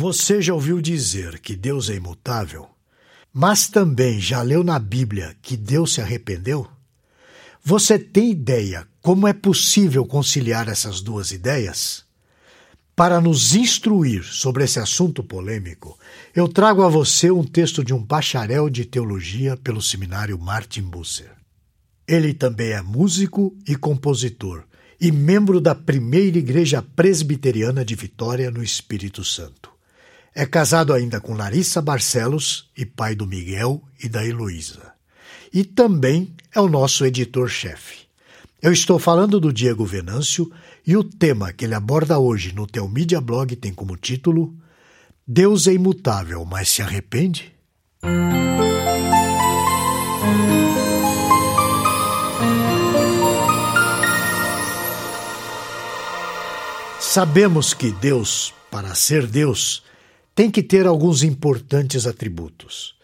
Você já ouviu dizer que Deus é imutável? Mas também já leu na Bíblia que Deus se arrependeu? Você tem ideia como é possível conciliar essas duas ideias? Para nos instruir sobre esse assunto polêmico, eu trago a você um texto de um bacharel de teologia pelo seminário Martin Busser. Ele também é músico e compositor e membro da primeira igreja presbiteriana de Vitória no Espírito Santo. É casado ainda com Larissa Barcelos e pai do Miguel e da Heloísa. E também é o nosso editor-chefe. Eu estou falando do Diego Venâncio e o tema que ele aborda hoje no Teu Media Blog tem como título Deus é imutável, mas se arrepende? Sabemos que Deus, para ser Deus, tem que ter alguns importantes atributos.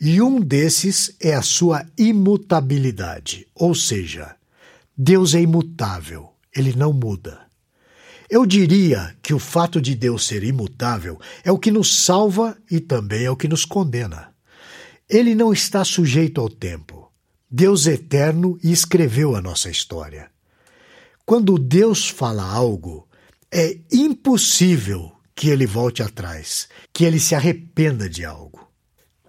E um desses é a sua imutabilidade, ou seja, Deus é imutável, ele não muda. Eu diria que o fato de Deus ser imutável é o que nos salva e também é o que nos condena. Ele não está sujeito ao tempo. Deus é eterno e escreveu a nossa história. Quando Deus fala algo, é impossível que ele volte atrás, que ele se arrependa de algo.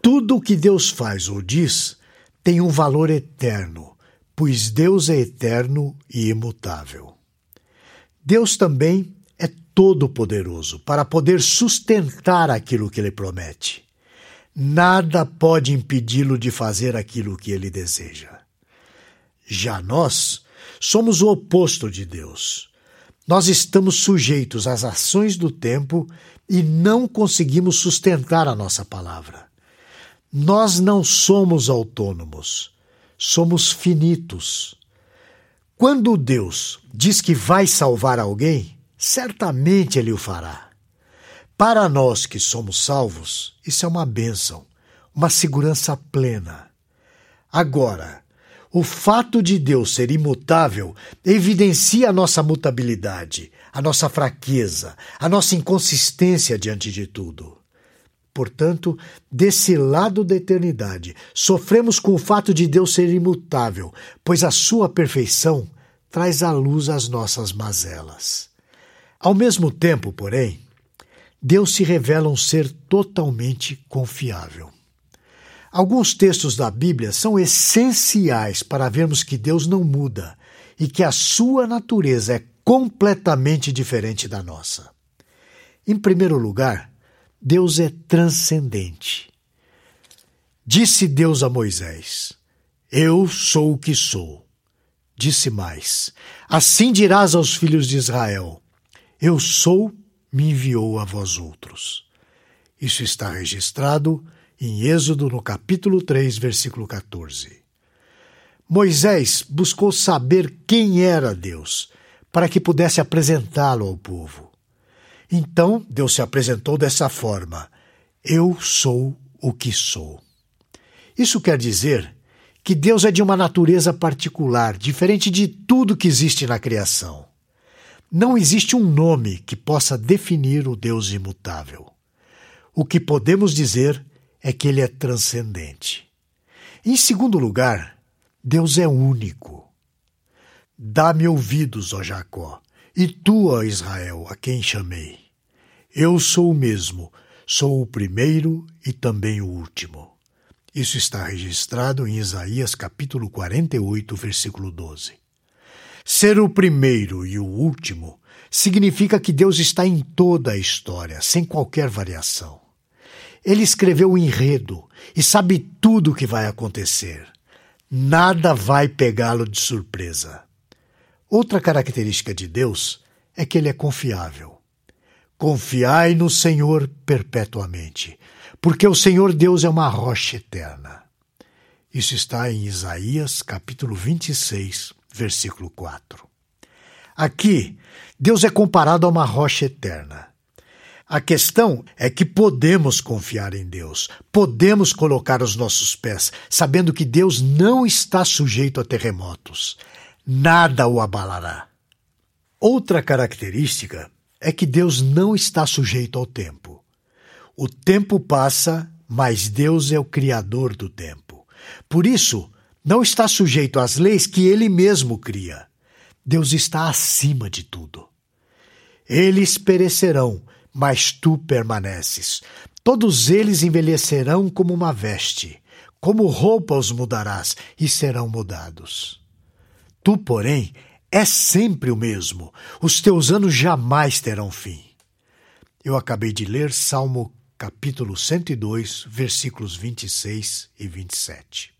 Tudo o que Deus faz ou diz tem um valor eterno, pois Deus é eterno e imutável. Deus também é todo-poderoso para poder sustentar aquilo que ele promete. Nada pode impedi-lo de fazer aquilo que ele deseja. Já nós somos o oposto de Deus. Nós estamos sujeitos às ações do tempo e não conseguimos sustentar a nossa palavra. Nós não somos autônomos, somos finitos. Quando Deus diz que vai salvar alguém, certamente Ele o fará. Para nós que somos salvos, isso é uma bênção, uma segurança plena. Agora, o fato de Deus ser imutável evidencia a nossa mutabilidade, a nossa fraqueza, a nossa inconsistência diante de tudo. Portanto, desse lado da eternidade, sofremos com o fato de Deus ser imutável, pois a sua perfeição traz à luz as nossas mazelas. Ao mesmo tempo, porém, Deus se revela um ser totalmente confiável. Alguns textos da Bíblia são essenciais para vermos que Deus não muda e que a sua natureza é completamente diferente da nossa. Em primeiro lugar, Deus é transcendente. Disse Deus a Moisés: Eu sou o que sou. Disse mais: Assim dirás aos filhos de Israel: Eu sou, me enviou a vós outros. Isso está registrado em Êxodo, no capítulo 3, versículo 14. Moisés buscou saber quem era Deus, para que pudesse apresentá-lo ao povo. Então Deus se apresentou dessa forma: Eu sou o que sou. Isso quer dizer que Deus é de uma natureza particular, diferente de tudo que existe na criação. Não existe um nome que possa definir o Deus imutável. O que podemos dizer é que ele é transcendente. Em segundo lugar, Deus é único. Dá-me ouvidos, ó Jacó, e tu, ó Israel, a quem chamei. Eu sou o mesmo, sou o primeiro e também o último. Isso está registrado em Isaías capítulo 48, versículo 12. Ser o primeiro e o último significa que Deus está em toda a história, sem qualquer variação. Ele escreveu o enredo e sabe tudo o que vai acontecer. Nada vai pegá-lo de surpresa. Outra característica de Deus é que ele é confiável. Confiai no Senhor perpetuamente, porque o Senhor Deus é uma rocha eterna. Isso está em Isaías, capítulo 26, versículo 4. Aqui, Deus é comparado a uma rocha eterna. A questão é que podemos confiar em Deus, podemos colocar os nossos pés, sabendo que Deus não está sujeito a terremotos. Nada o abalará. Outra característica é que Deus não está sujeito ao tempo. O tempo passa, mas Deus é o Criador do tempo. Por isso, não está sujeito às leis que ele mesmo cria. Deus está acima de tudo. Eles perecerão, mas tu permaneces. Todos eles envelhecerão como uma veste, como roupa os mudarás e serão mudados. Tu, porém, és sempre o mesmo, os teus anos jamais terão fim. Eu acabei de ler Salmo capítulo 102, versículos 26 e 27.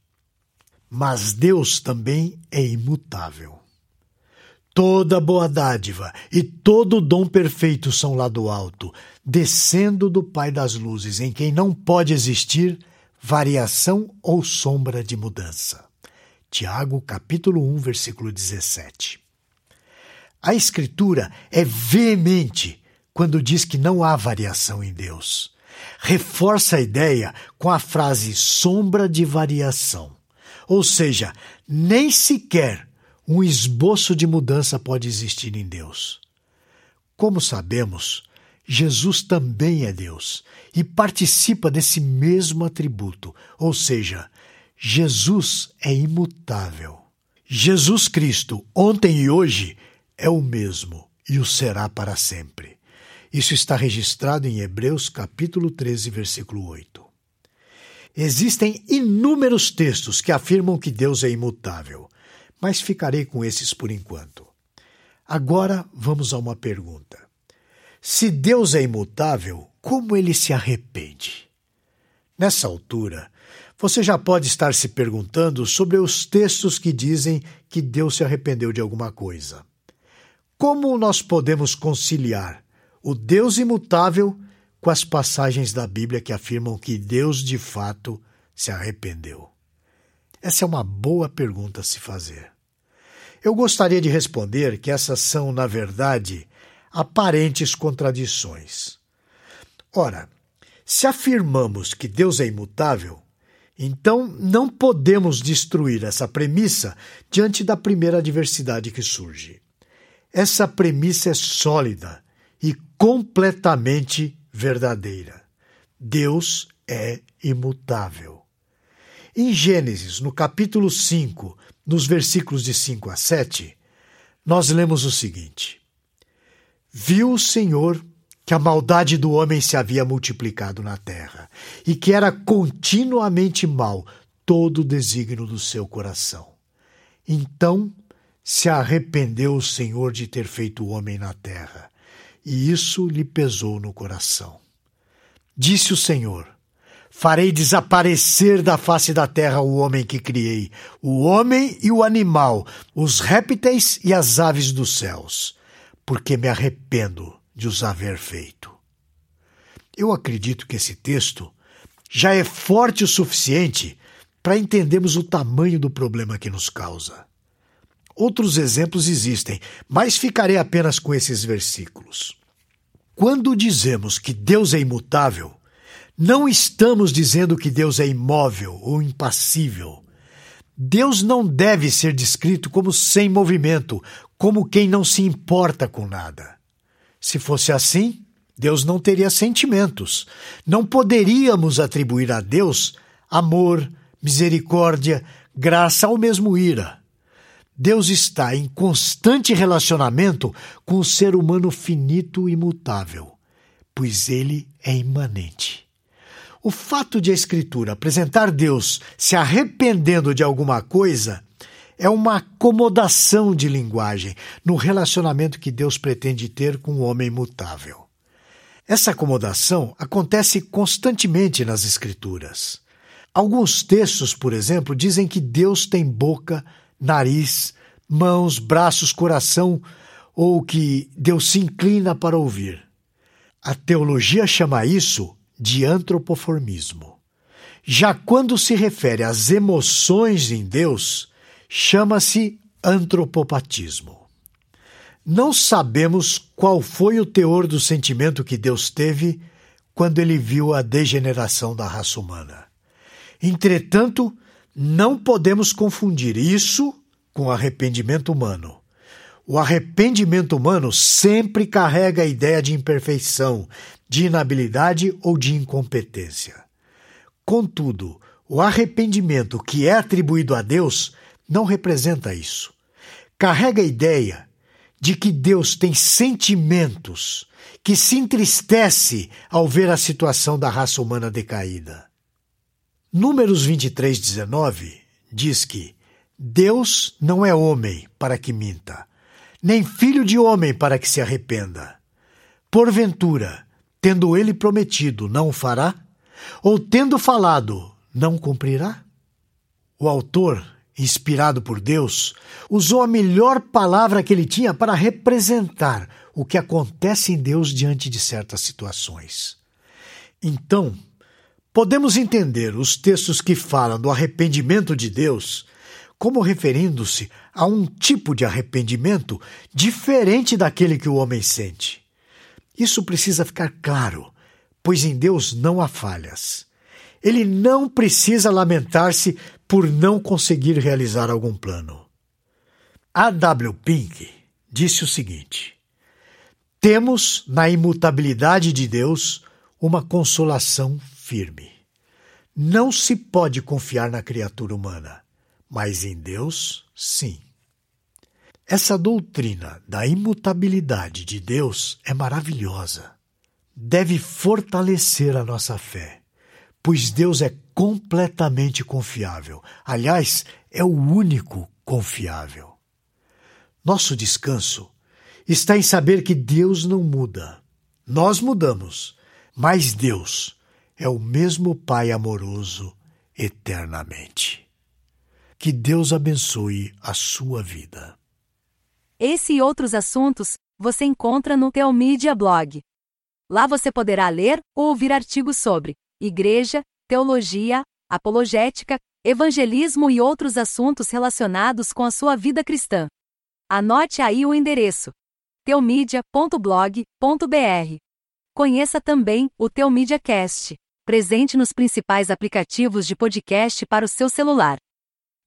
Mas Deus também é imutável. Toda boa dádiva e todo dom perfeito são lá do alto, descendo do Pai das luzes, em quem não pode existir variação ou sombra de mudança. Tiago, capítulo 1, versículo 17. A Escritura é veemente quando diz que não há variação em Deus. Reforça a ideia com a frase sombra de variação. Ou seja, nem sequer um esboço de mudança pode existir em Deus. Como sabemos, Jesus também é Deus e participa desse mesmo atributo, ou seja, Jesus é imutável. Jesus Cristo, ontem e hoje, é o mesmo e o será para sempre. Isso está registrado em Hebreus capítulo 13, versículo 8. Existem inúmeros textos que afirmam que Deus é imutável mas ficarei com esses por enquanto. Agora vamos a uma pergunta. Se Deus é imutável, como ele se arrepende? Nessa altura, você já pode estar se perguntando sobre os textos que dizem que Deus se arrependeu de alguma coisa. Como nós podemos conciliar o Deus imutável com as passagens da Bíblia que afirmam que Deus de fato se arrependeu? Essa é uma boa pergunta a se fazer. Eu gostaria de responder que essas são, na verdade, aparentes contradições. Ora, se afirmamos que Deus é imutável, então não podemos destruir essa premissa diante da primeira adversidade que surge. Essa premissa é sólida e completamente verdadeira. Deus é imutável. Em Gênesis, no capítulo 5, nos versículos de 5 a 7, nós lemos o seguinte: Viu o Senhor que a maldade do homem se havia multiplicado na terra, e que era continuamente mal todo o desígnio do seu coração. Então se arrependeu o Senhor de ter feito o homem na terra, e isso lhe pesou no coração. Disse o Senhor: Farei desaparecer da face da terra o homem que criei, o homem e o animal, os répteis e as aves dos céus, porque me arrependo de os haver feito. Eu acredito que esse texto já é forte o suficiente para entendermos o tamanho do problema que nos causa. Outros exemplos existem, mas ficarei apenas com esses versículos. Quando dizemos que Deus é imutável, não estamos dizendo que Deus é imóvel ou impassível. Deus não deve ser descrito como sem movimento, como quem não se importa com nada. Se fosse assim, Deus não teria sentimentos. Não poderíamos atribuir a Deus amor, misericórdia, graça ou mesmo ira. Deus está em constante relacionamento com o ser humano finito e imutável, pois ele é imanente. O fato de a Escritura apresentar Deus se arrependendo de alguma coisa é uma acomodação de linguagem no relacionamento que Deus pretende ter com o homem mutável. Essa acomodação acontece constantemente nas Escrituras. Alguns textos, por exemplo, dizem que Deus tem boca, nariz, mãos, braços, coração, ou que Deus se inclina para ouvir. A teologia chama isso de antropoformismo. Já quando se refere às emoções em Deus, chama-se antropopatismo. Não sabemos qual foi o teor do sentimento que Deus teve quando ele viu a degeneração da raça humana. Entretanto, não podemos confundir isso com arrependimento humano. O arrependimento humano sempre carrega a ideia de imperfeição, de inabilidade ou de incompetência. Contudo, o arrependimento que é atribuído a Deus não representa isso. Carrega a ideia de que Deus tem sentimentos, que se entristece ao ver a situação da raça humana decaída. Números 23, 19 diz que Deus não é homem para que minta, nem filho de homem para que se arrependa. Porventura, tendo ele prometido, não o fará? Ou tendo falado, não cumprirá? O autor, inspirado por Deus, usou a melhor palavra que ele tinha para representar o que acontece em Deus diante de certas situações. Então, podemos entender os textos que falam do arrependimento de Deus como referindo-se a um tipo de arrependimento diferente daquele que o homem sente. Isso precisa ficar claro, pois em Deus não há falhas. Ele não precisa lamentar-se por não conseguir realizar algum plano. A. W. Pink disse o seguinte: Temos na imutabilidade de Deus uma consolação firme. Não se pode confiar na criatura humana, mas em Deus, sim. Essa doutrina da imutabilidade de Deus é maravilhosa. Deve fortalecer a nossa fé, pois Deus é completamente confiável. Aliás, é o único confiável. Nosso descanso está em saber que Deus não muda. Nós mudamos, mas Deus é o mesmo Pai amoroso eternamente. Que Deus abençoe a sua vida. Esse e outros assuntos você encontra no Teomídia Blog. Lá você poderá ler ou ouvir artigos sobre igreja, teologia, apologética, evangelismo e outros assuntos relacionados com a sua vida cristã. Anote aí o endereço: teomídia.blog.br. Conheça também o Teomídia Cast, presente nos principais aplicativos de podcast para o seu celular.